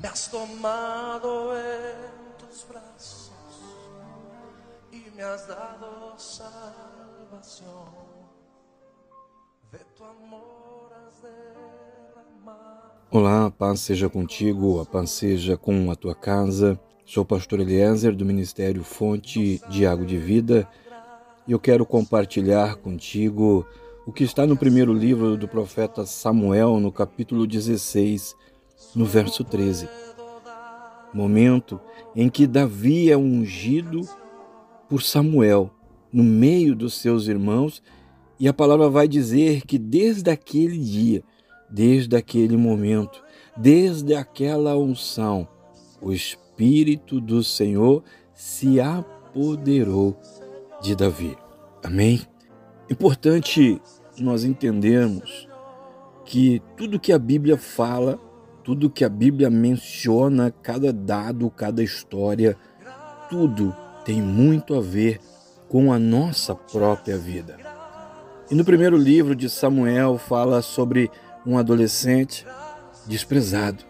Me has tomado en tus brazos y me has dado salvación. De tu amor has. Olá, a paz seja contigo, a paz seja com a tua casa. Sou o pastor Eliezer do Ministério Fonte de Água de Vida e eu quero compartilhar contigo o que está no primeiro livro do profeta Samuel, no capítulo 16, no verso 13. Momento em que Davi é ungido por Samuel no meio dos seus irmãos, e a palavra vai dizer que desde aquele dia, desde aquele momento, desde aquela unção, o Espírito do Senhor se apoderou de Davi. Amém? Importante nós entendermos que tudo que a Bíblia fala, tudo que a Bíblia menciona, cada dado, cada história, tudo tem muito a ver com a nossa própria vida. E no primeiro livro de Samuel fala sobre um adolescente desprezado.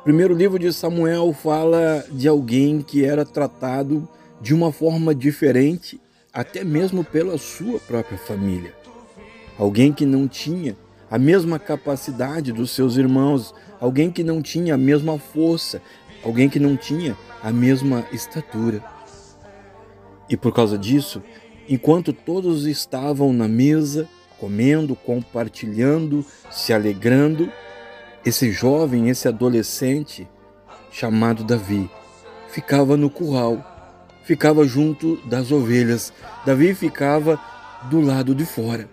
O primeiro livro de Samuel fala de alguém que era tratado de uma forma diferente, até mesmo pela sua própria família alguém que não tinha a mesma capacidade dos seus irmãos, alguém que não tinha a mesma força, alguém que não tinha a mesma estatura. E por causa disso, enquanto todos estavam na mesa, comendo, compartilhando, se alegrando, esse jovem, esse adolescente, chamado Davi, ficava no curral, ficava junto das ovelhas. Davi ficava do lado de fora.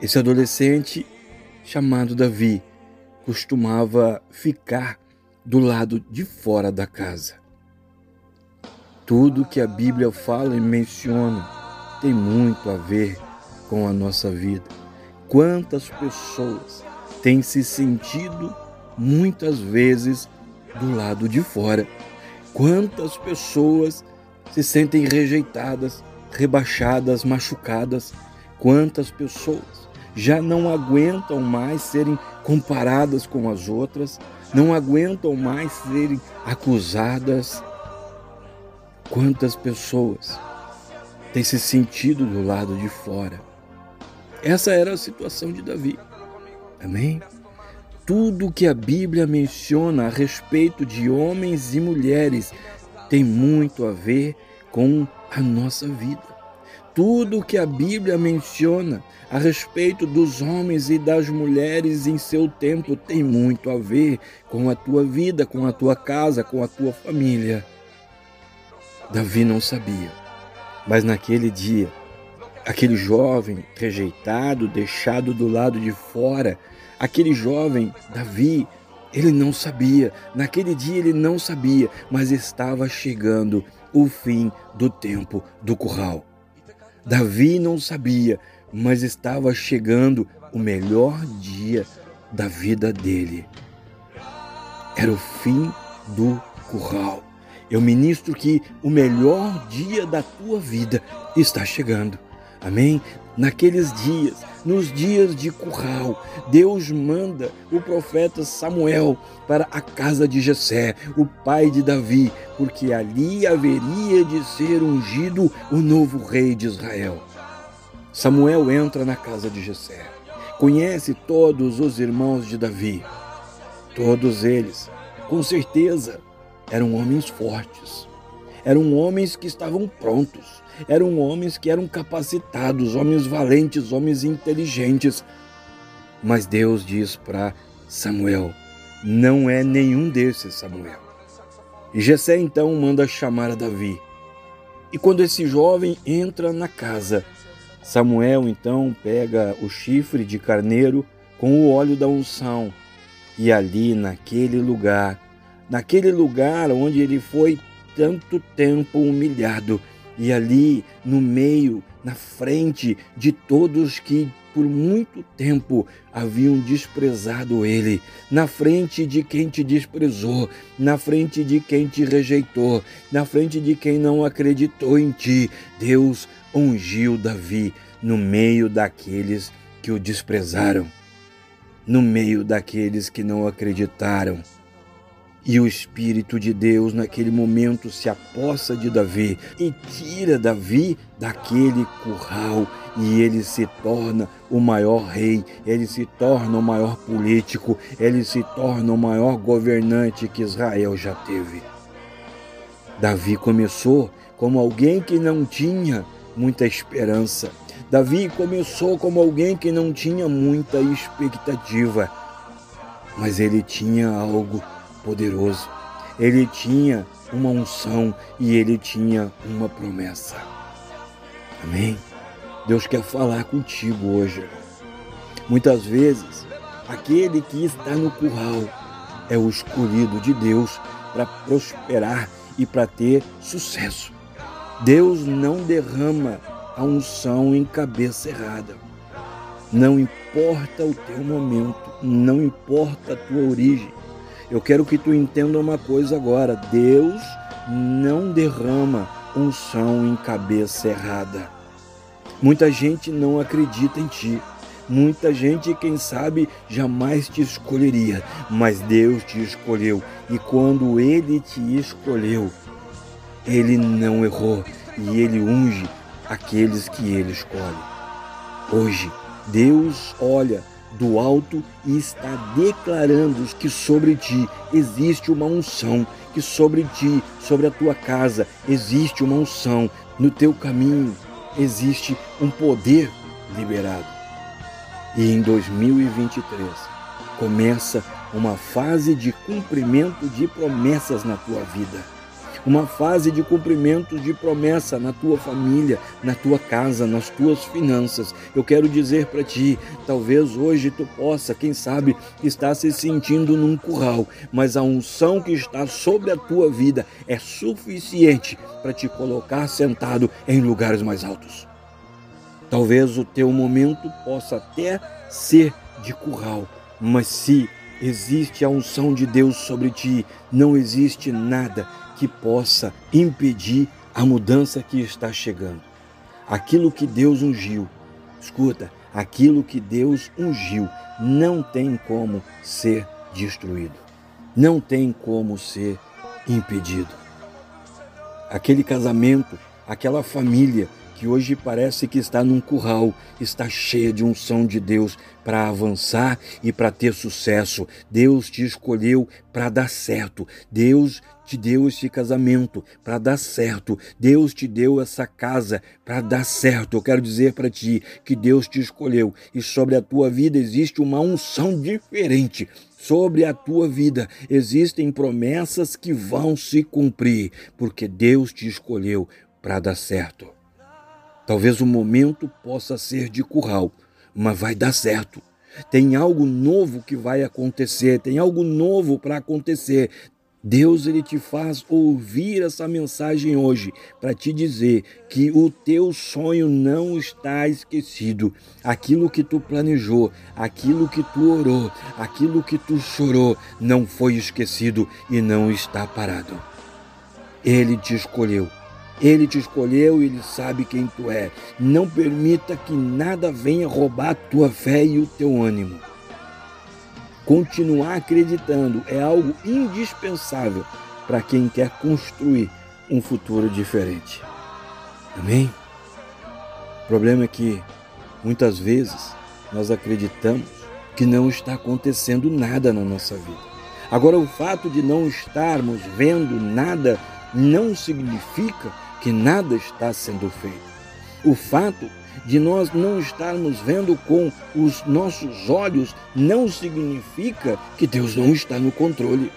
Esse adolescente, chamado Davi, costumava ficar do lado de fora da casa. Tudo que a Bíblia fala e menciona tem muito a ver com a nossa vida. Quantas pessoas têm se sentido muitas vezes do lado de fora? Quantas pessoas se sentem rejeitadas, rebaixadas, machucadas? Quantas pessoas já não aguentam mais serem comparadas com as outras, não aguentam mais serem acusadas. Quantas pessoas têm se sentido do lado de fora? Essa era a situação de Davi. Amém? Tudo que a Bíblia menciona a respeito de homens e mulheres tem muito a ver com a nossa vida tudo que a Bíblia menciona a respeito dos homens e das mulheres em seu tempo tem muito a ver com a tua vida, com a tua casa, com a tua família. Davi não sabia, mas naquele dia, aquele jovem rejeitado, deixado do lado de fora, aquele jovem Davi, ele não sabia, naquele dia ele não sabia, mas estava chegando o fim do tempo do curral. Davi não sabia, mas estava chegando o melhor dia da vida dele. Era o fim do curral. Eu ministro que o melhor dia da tua vida está chegando. Amém? Naqueles dias, nos dias de curral, Deus manda o profeta Samuel para a casa de Jessé, o pai de Davi, porque ali haveria de ser ungido o novo rei de Israel. Samuel entra na casa de Jessé, conhece todos os irmãos de Davi. Todos eles, com certeza, eram homens fortes, eram homens que estavam prontos, eram homens que eram capacitados, homens valentes, homens inteligentes. Mas Deus diz para Samuel: não é nenhum desses, Samuel. E Jessé então manda chamar a Davi. E quando esse jovem entra na casa, Samuel então pega o chifre de carneiro com o óleo da unção e ali naquele lugar, naquele lugar onde ele foi tanto tempo humilhado, e ali no meio, na frente de todos que por muito tempo haviam desprezado ele, na frente de quem te desprezou, na frente de quem te rejeitou, na frente de quem não acreditou em ti, Deus ungiu Davi no meio daqueles que o desprezaram, no meio daqueles que não acreditaram. E o Espírito de Deus, naquele momento, se apossa de Davi e tira Davi daquele curral. E ele se torna o maior rei, ele se torna o maior político, ele se torna o maior governante que Israel já teve. Davi começou como alguém que não tinha muita esperança. Davi começou como alguém que não tinha muita expectativa, mas ele tinha algo poderoso. Ele tinha uma unção e ele tinha uma promessa. Amém? Deus quer falar contigo hoje. Muitas vezes, aquele que está no curral é o escolhido de Deus para prosperar e para ter sucesso. Deus não derrama a unção em cabeça errada. Não importa o teu momento, não importa a tua origem, eu quero que tu entenda uma coisa agora: Deus não derrama unção em cabeça errada. Muita gente não acredita em ti. Muita gente, quem sabe, jamais te escolheria, mas Deus te escolheu. E quando Ele te escolheu, Ele não errou e Ele unge aqueles que Ele escolhe. Hoje, Deus olha do alto e está declarando que sobre ti existe uma unção, que sobre ti, sobre a tua casa, existe uma unção, no teu caminho existe um poder liberado. E em 2023 começa uma fase de cumprimento de promessas na tua vida uma fase de cumprimento de promessa na tua família, na tua casa, nas tuas finanças. Eu quero dizer para ti, talvez hoje tu possa, quem sabe, estar se sentindo num curral, mas a unção que está sobre a tua vida é suficiente para te colocar sentado em lugares mais altos. Talvez o teu momento possa até ser de curral, mas se existe a unção de Deus sobre ti, não existe nada que possa impedir a mudança que está chegando. Aquilo que Deus ungiu, escuta, aquilo que Deus ungiu não tem como ser destruído, não tem como ser impedido. Aquele casamento, aquela família que hoje parece que está num curral, está cheia de unção de Deus para avançar e para ter sucesso. Deus te escolheu para dar certo. Deus te deu este casamento para dar certo. Deus te deu essa casa para dar certo. Eu quero dizer para ti que Deus te escolheu e sobre a tua vida existe uma unção diferente. Sobre a tua vida existem promessas que vão se cumprir, porque Deus te escolheu para dar certo. Talvez o momento possa ser de curral, mas vai dar certo. Tem algo novo que vai acontecer, tem algo novo para acontecer. Deus ele te faz ouvir essa mensagem hoje para te dizer que o teu sonho não está esquecido. Aquilo que tu planejou, aquilo que tu orou, aquilo que tu chorou não foi esquecido e não está parado. Ele te escolheu ele te escolheu e ele sabe quem tu é. Não permita que nada venha roubar a tua fé e o teu ânimo. Continuar acreditando é algo indispensável para quem quer construir um futuro diferente. Amém? O problema é que muitas vezes nós acreditamos que não está acontecendo nada na nossa vida. Agora, o fato de não estarmos vendo nada não significa que nada está sendo feito. O fato de nós não estarmos vendo com os nossos olhos não significa que Deus não está no controle.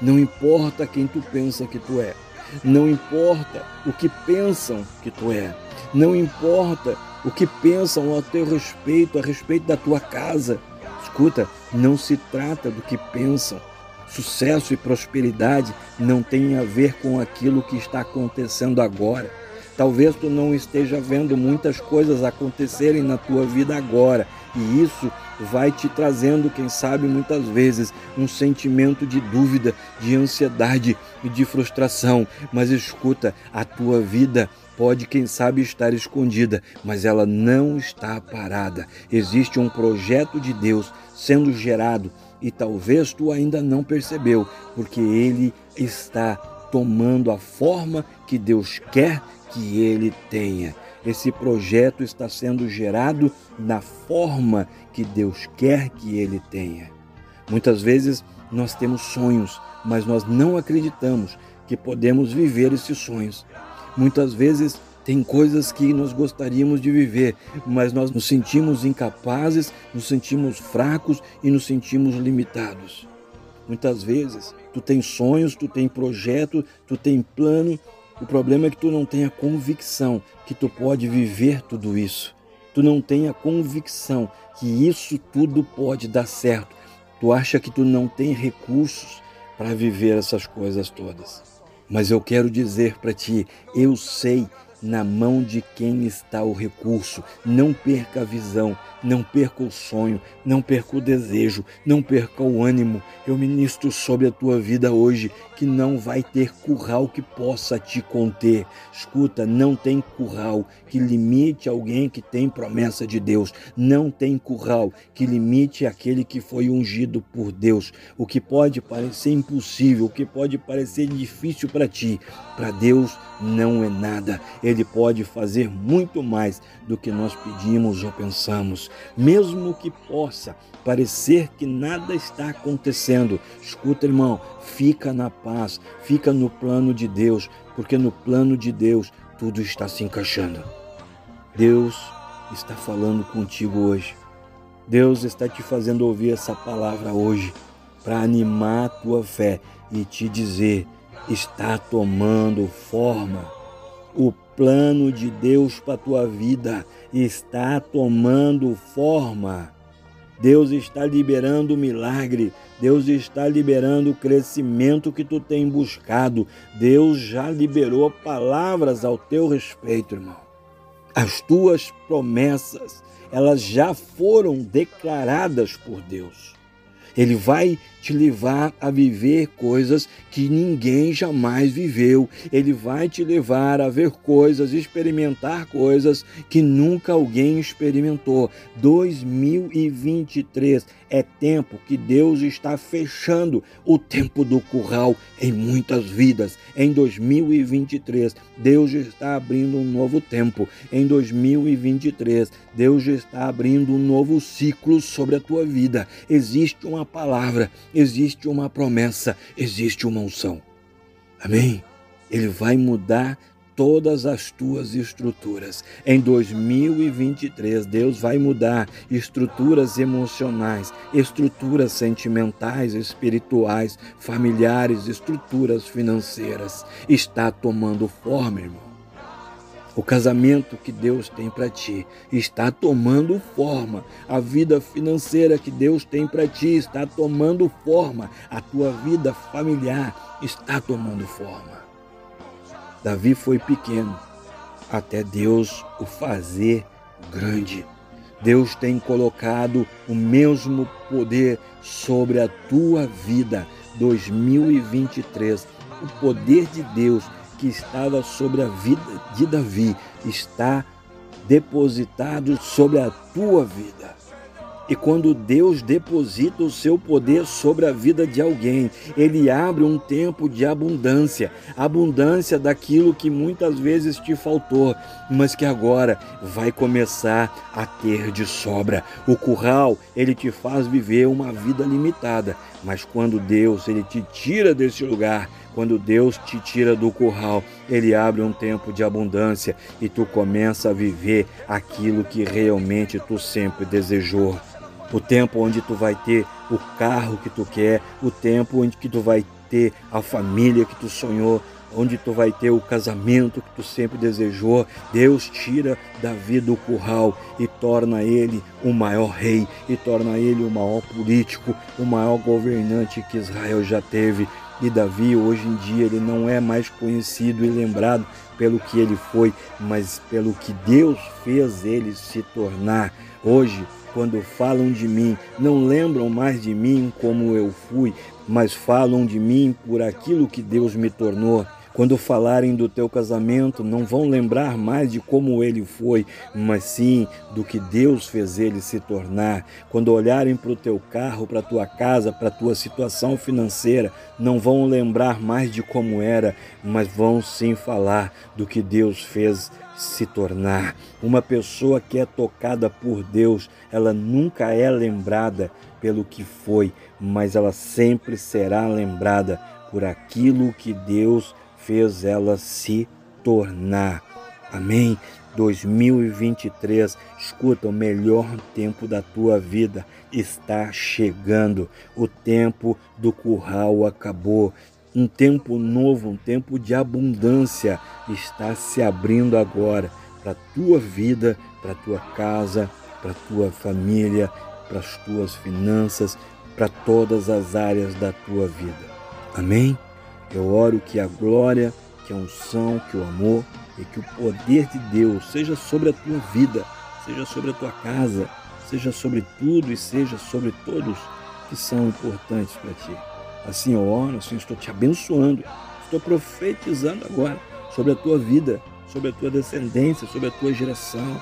Não importa quem tu pensa que tu é. Não importa o que pensam que tu é. Não importa o que pensam a teu respeito, a respeito da tua casa. Escuta, não se trata do que pensam, Sucesso e prosperidade não tem a ver com aquilo que está acontecendo agora. Talvez tu não esteja vendo muitas coisas acontecerem na tua vida agora, e isso vai te trazendo, quem sabe, muitas vezes um sentimento de dúvida, de ansiedade e de frustração. Mas escuta, a tua vida pode, quem sabe, estar escondida, mas ela não está parada. Existe um projeto de Deus sendo gerado e talvez tu ainda não percebeu, porque ele está tomando a forma que Deus quer que ele tenha. Esse projeto está sendo gerado na forma que Deus quer que ele tenha. Muitas vezes nós temos sonhos, mas nós não acreditamos que podemos viver esses sonhos. Muitas vezes tem coisas que nós gostaríamos de viver, mas nós nos sentimos incapazes, nos sentimos fracos e nos sentimos limitados. Muitas vezes tu tem sonhos, tu tem projeto, tu tem plano. O problema é que tu não tem a convicção que tu pode viver tudo isso. Tu não tem a convicção que isso tudo pode dar certo. Tu acha que tu não tem recursos para viver essas coisas todas. Mas eu quero dizer para ti, eu sei na mão de quem está o recurso. Não perca a visão, não perca o sonho, não perca o desejo, não perca o ânimo. Eu ministro sobre a tua vida hoje que não vai ter curral que possa te conter. Escuta, não tem curral que limite alguém que tem promessa de Deus. Não tem curral que limite aquele que foi ungido por Deus. O que pode parecer impossível, o que pode parecer difícil para ti, para Deus não é nada. Ele pode fazer muito mais do que nós pedimos ou pensamos, mesmo que possa parecer que nada está acontecendo. Escuta, irmão, fica na paz, fica no plano de Deus, porque no plano de Deus tudo está se encaixando. Deus está falando contigo hoje. Deus está te fazendo ouvir essa palavra hoje para animar a tua fé e te dizer: está tomando forma o plano de Deus para a tua vida está tomando forma. Deus está liberando o milagre, Deus está liberando o crescimento que tu tem buscado. Deus já liberou palavras ao teu respeito, irmão. As tuas promessas, elas já foram declaradas por Deus. Ele vai te levar a viver coisas que ninguém jamais viveu. Ele vai te levar a ver coisas, experimentar coisas que nunca alguém experimentou. 2023 é tempo que Deus está fechando o tempo do curral em muitas vidas. Em 2023, Deus está abrindo um novo tempo. Em 2023, Deus está abrindo um novo ciclo sobre a tua vida. Existe uma palavra existe uma promessa, existe uma unção. Amém? Ele vai mudar todas as tuas estruturas. Em 2023, Deus vai mudar estruturas emocionais, estruturas sentimentais, espirituais, familiares, estruturas financeiras. Está tomando forma, irmão. O casamento que Deus tem para ti está tomando forma. A vida financeira que Deus tem para ti está tomando forma. A tua vida familiar está tomando forma. Davi foi pequeno até Deus o fazer grande. Deus tem colocado o mesmo poder sobre a tua vida. 2023, o poder de Deus que estava sobre a vida de Davi está depositado sobre a tua vida. E quando Deus deposita o seu poder sobre a vida de alguém, ele abre um tempo de abundância, abundância daquilo que muitas vezes te faltou, mas que agora vai começar a ter de sobra. O curral, ele te faz viver uma vida limitada, mas quando Deus ele te tira desse lugar, quando Deus te tira do curral, ele abre um tempo de abundância e tu começa a viver aquilo que realmente tu sempre desejou. O tempo onde tu vai ter o carro que tu quer, o tempo onde que tu vai ter a família que tu sonhou, onde tu vai ter o casamento que tu sempre desejou. Deus tira Davi do curral e torna ele o maior rei, e torna ele o maior político, o maior governante que Israel já teve. E Davi, hoje em dia, ele não é mais conhecido e lembrado pelo que ele foi, mas pelo que Deus fez ele se tornar. Hoje, quando falam de mim, não lembram mais de mim como eu fui, mas falam de mim por aquilo que Deus me tornou. Quando falarem do teu casamento, não vão lembrar mais de como ele foi, mas sim do que Deus fez ele se tornar. Quando olharem para o teu carro, para a tua casa, para a tua situação financeira, não vão lembrar mais de como era, mas vão sim falar do que Deus fez se tornar. Uma pessoa que é tocada por Deus, ela nunca é lembrada pelo que foi, mas ela sempre será lembrada por aquilo que Deus fez ela se tornar. Amém? 2023, escuta, o melhor tempo da tua vida está chegando. O tempo do curral acabou. Um tempo novo, um tempo de abundância está se abrindo agora para tua vida, para tua casa, para tua família, para as tuas finanças, para todas as áreas da tua vida. Amém? Eu oro que a glória, que a unção, que o amor e que o poder de Deus seja sobre a tua vida, seja sobre a tua casa, seja sobre tudo e seja sobre todos que são importantes para ti. Assim eu oro, assim estou te abençoando, estou profetizando agora sobre a tua vida, sobre a tua descendência, sobre a tua geração,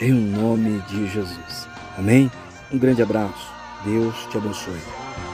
em nome de Jesus. Amém? Um grande abraço. Deus te abençoe.